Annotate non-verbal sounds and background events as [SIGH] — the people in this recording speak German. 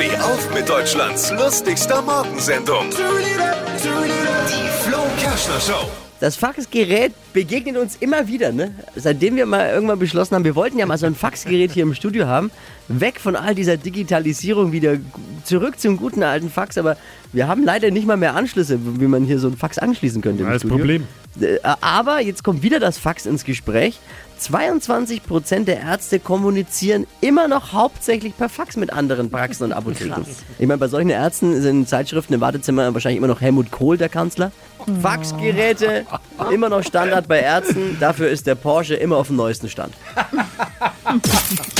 Steh auf mit Deutschlands lustigster Morgensendung. Die Flo Kerschner Show. Das Faxgerät begegnet uns immer wieder, ne? Seitdem wir mal irgendwann beschlossen haben, wir wollten ja mal so ein Faxgerät hier im Studio haben. Weg von all dieser Digitalisierung wieder zurück zum guten alten Fax. Aber wir haben leider nicht mal mehr Anschlüsse, wie man hier so ein Fax anschließen könnte. im Das Studio. Problem. Äh, Aber jetzt kommt wieder das Fax ins Gespräch. 22% der Ärzte kommunizieren immer noch hauptsächlich per Fax mit anderen Praxen und Apotheken. Ich meine, bei solchen Ärzten sind in Zeitschriften im Wartezimmer wahrscheinlich immer noch Helmut Kohl der Kanzler. Faxgeräte immer noch Standard bei Ärzten. Dafür ist der Porsche immer auf dem neuesten Stand. [LAUGHS]